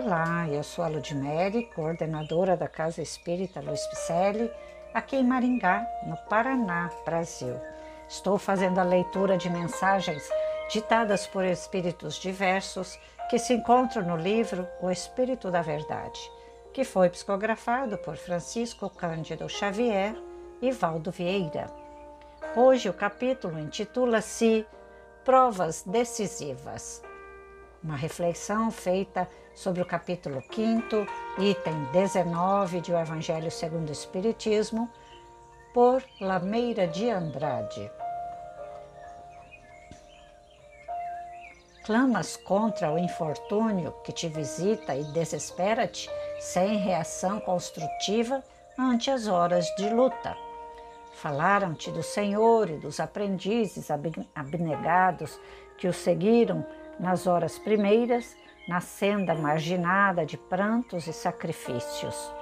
Olá, eu sou a Ludmere, coordenadora da Casa Espírita Luiz Picelli, aqui em Maringá, no Paraná, Brasil. Estou fazendo a leitura de mensagens ditadas por espíritos diversos que se encontram no livro O Espírito da Verdade, que foi psicografado por Francisco Cândido Xavier e Valdo Vieira. Hoje o capítulo intitula-se Provas Decisivas. Uma reflexão feita sobre o capítulo 5, item 19 de O Evangelho segundo o Espiritismo, por Lameira de Andrade. Clamas contra o infortúnio que te visita e desespera-te sem reação construtiva ante as horas de luta. Falaram-te do Senhor e dos aprendizes abnegados que o seguiram nas horas primeiras, na senda marginada de prantos e sacrifícios.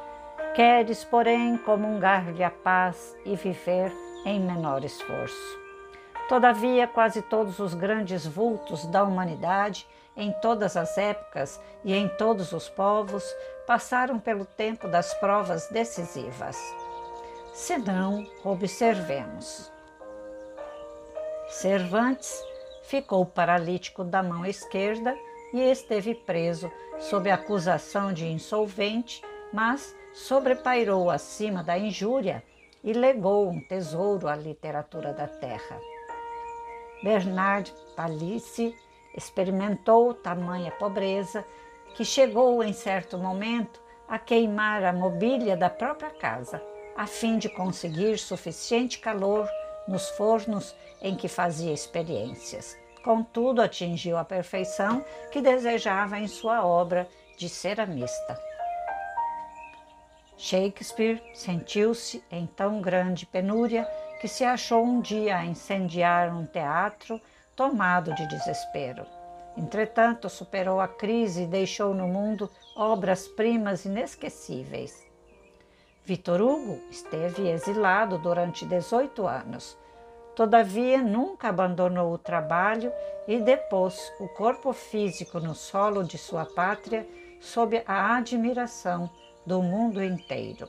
Queres, porém, comungar-lhe a paz e viver em menor esforço. Todavia, quase todos os grandes vultos da humanidade, em todas as épocas e em todos os povos, passaram pelo tempo das provas decisivas. Se não, observemos. Cervantes ficou paralítico da mão esquerda e esteve preso sob acusação de insolvente, mas sobrepairou acima da injúria e legou um tesouro à literatura da terra. Bernard Palissy experimentou tamanha pobreza que chegou em certo momento a queimar a mobília da própria casa, a fim de conseguir suficiente calor nos fornos em que fazia experiências. Contudo, atingiu a perfeição que desejava em sua obra de ceramista. Shakespeare sentiu-se em tão grande penúria que se achou um dia a incendiar um teatro tomado de desespero. Entretanto, superou a crise e deixou no mundo obras-primas inesquecíveis. Vitor Hugo esteve exilado durante 18 anos. Todavia, nunca abandonou o trabalho e depôs o corpo físico no solo de sua pátria sob a admiração do mundo inteiro.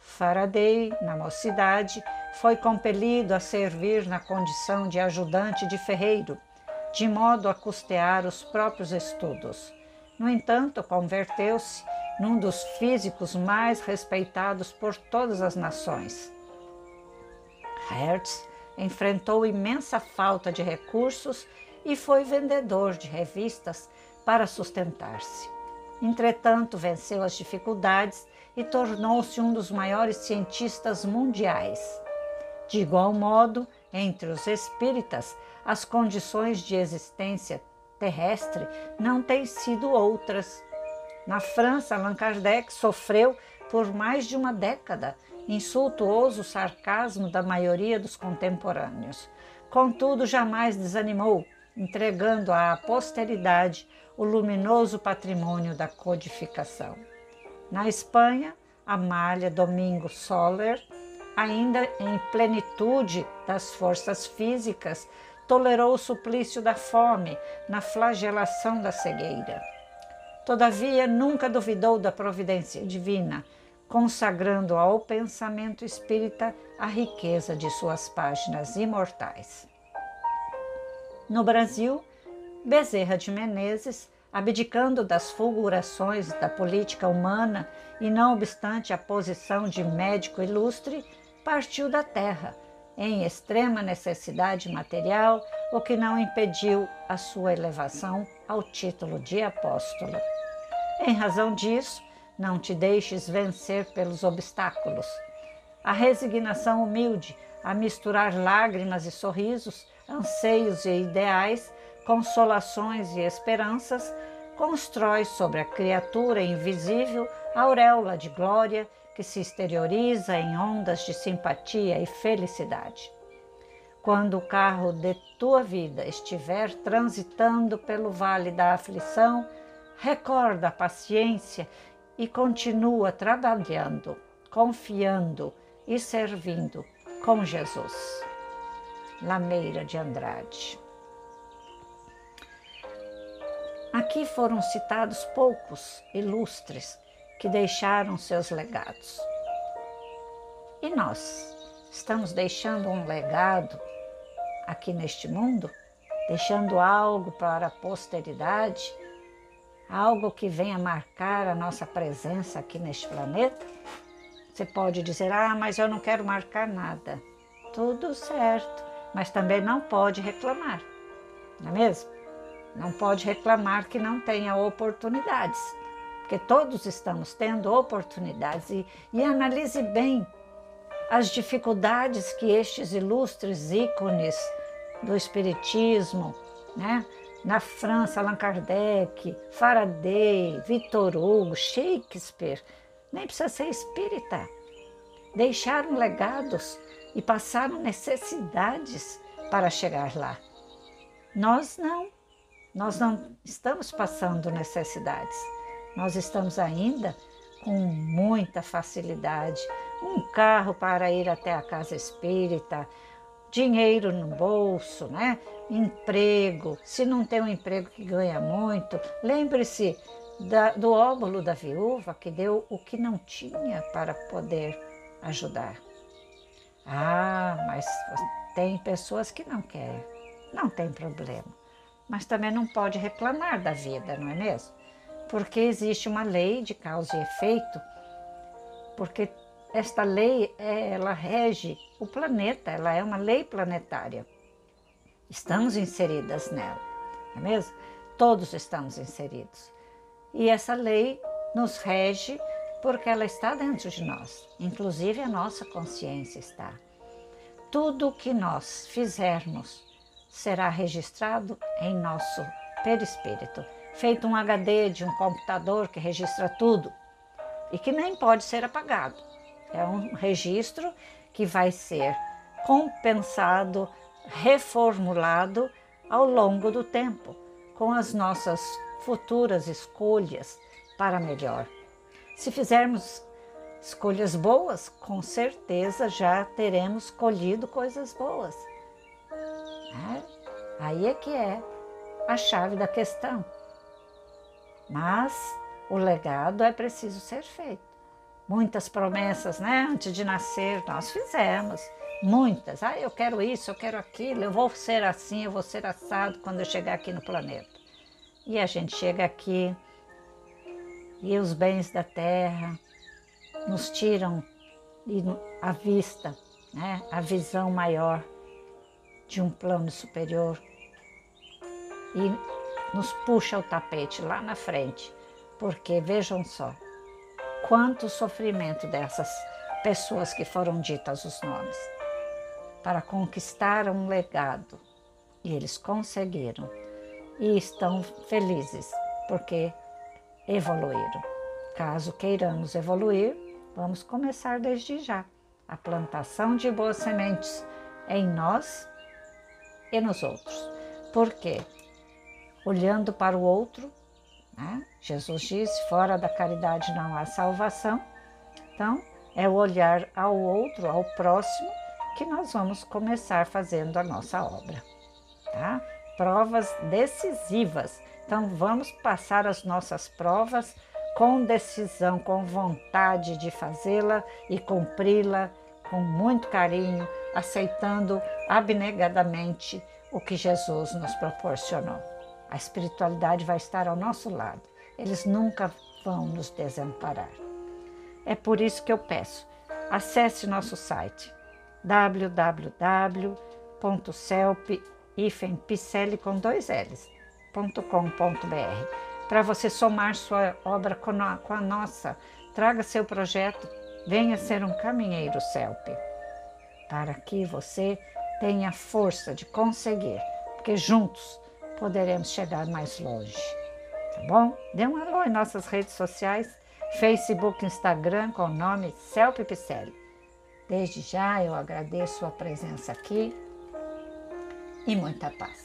Faraday, na mocidade, foi compelido a servir na condição de ajudante de ferreiro, de modo a custear os próprios estudos. No entanto, converteu-se num dos físicos mais respeitados por todas as nações. Hertz enfrentou imensa falta de recursos e foi vendedor de revistas para sustentar-se. Entretanto, venceu as dificuldades e tornou-se um dos maiores cientistas mundiais. De igual modo, entre os espíritas, as condições de existência terrestre não têm sido outras. Na França, Allan Kardec sofreu por mais de uma década insultuoso sarcasmo da maioria dos contemporâneos. Contudo, jamais desanimou, entregando à posteridade o luminoso patrimônio da codificação. Na Espanha, Amália Domingo Soler, ainda em plenitude das forças físicas, tolerou o suplício da fome na flagelação da cegueira. Todavia, nunca duvidou da providência divina, consagrando ao pensamento espírita a riqueza de suas páginas imortais. No Brasil, Bezerra de Menezes, abdicando das fulgurações da política humana e não obstante a posição de médico ilustre, partiu da terra, em extrema necessidade material, o que não impediu a sua elevação ao título de apóstolo. Em razão disso, não te deixes vencer pelos obstáculos. A resignação humilde, a misturar lágrimas e sorrisos, anseios e ideais, consolações e esperanças, constrói sobre a criatura invisível a auréola de glória que se exterioriza em ondas de simpatia e felicidade. Quando o carro de tua vida estiver transitando pelo vale da aflição, recorda a paciência e continua trabalhando, confiando e servindo com Jesus. Lameira de Andrade. Aqui foram citados poucos ilustres que deixaram seus legados. E nós estamos deixando um legado aqui neste mundo? Deixando algo para a posteridade? Algo que venha marcar a nossa presença aqui neste planeta? Você pode dizer, ah, mas eu não quero marcar nada. Tudo certo, mas também não pode reclamar, não é mesmo? Não pode reclamar que não tenha oportunidades, porque todos estamos tendo oportunidades. E, e analise bem as dificuldades que estes ilustres ícones do Espiritismo, né? Na França, Allan Kardec, Faraday, Victor Hugo, Shakespeare, nem precisa ser espírita, deixaram legados e passaram necessidades para chegar lá. Nós não, nós não estamos passando necessidades, nós estamos ainda com muita facilidade. Um carro para ir até a casa espírita, dinheiro no bolso, né? emprego. Se não tem um emprego que ganha muito, lembre-se do óbolo da viúva que deu o que não tinha para poder ajudar. Ah, mas tem pessoas que não querem. Não tem problema. Mas também não pode reclamar da vida, não é mesmo? Porque existe uma lei de causa e efeito, porque esta lei, ela rege o planeta, ela é uma lei planetária. Estamos inseridas nela, não é mesmo? Todos estamos inseridos. E essa lei nos rege porque ela está dentro de nós, inclusive a nossa consciência está. Tudo o que nós fizermos será registrado em nosso perispírito, feito um HD de um computador que registra tudo e que nem pode ser apagado. É um registro que vai ser compensado, reformulado ao longo do tempo, com as nossas futuras escolhas para melhor. Se fizermos escolhas boas, com certeza já teremos colhido coisas boas. É? Aí é que é a chave da questão. Mas o legado é preciso ser feito. Muitas promessas, né? Antes de nascer, nós fizemos. Muitas. Ah, eu quero isso, eu quero aquilo, eu vou ser assim, eu vou ser assado quando eu chegar aqui no planeta. E a gente chega aqui e os bens da terra nos tiram a vista, né? a visão maior de um plano superior e nos puxa o tapete lá na frente, porque vejam só quanto sofrimento dessas pessoas que foram ditas os nomes para conquistar um legado e eles conseguiram e estão felizes porque evoluíram. Caso queiramos evoluir, vamos começar desde já a plantação de boas sementes em nós e nos outros. Por quê? Olhando para o outro, né? Jesus disse: fora da caridade não há salvação. Então, é o olhar ao outro, ao próximo, que nós vamos começar fazendo a nossa obra. Tá? Provas decisivas então vamos passar as nossas provas com decisão, com vontade de fazê-la e cumpri-la com muito carinho, aceitando abnegadamente o que Jesus nos proporcionou. A espiritualidade vai estar ao nosso lado. Eles nunca vão nos desamparar. É por isso que eu peço, acesse nosso site www.celp-picele com dois L's www.com.br para você somar sua obra com a, com a nossa. Traga seu projeto, venha ser um caminheiro CELP, para que você tenha força de conseguir, porque juntos poderemos chegar mais longe. Tá bom? Dê um alô em nossas redes sociais, Facebook, Instagram, com o nome Celpe Picelli. Desde já eu agradeço a presença aqui e muita paz.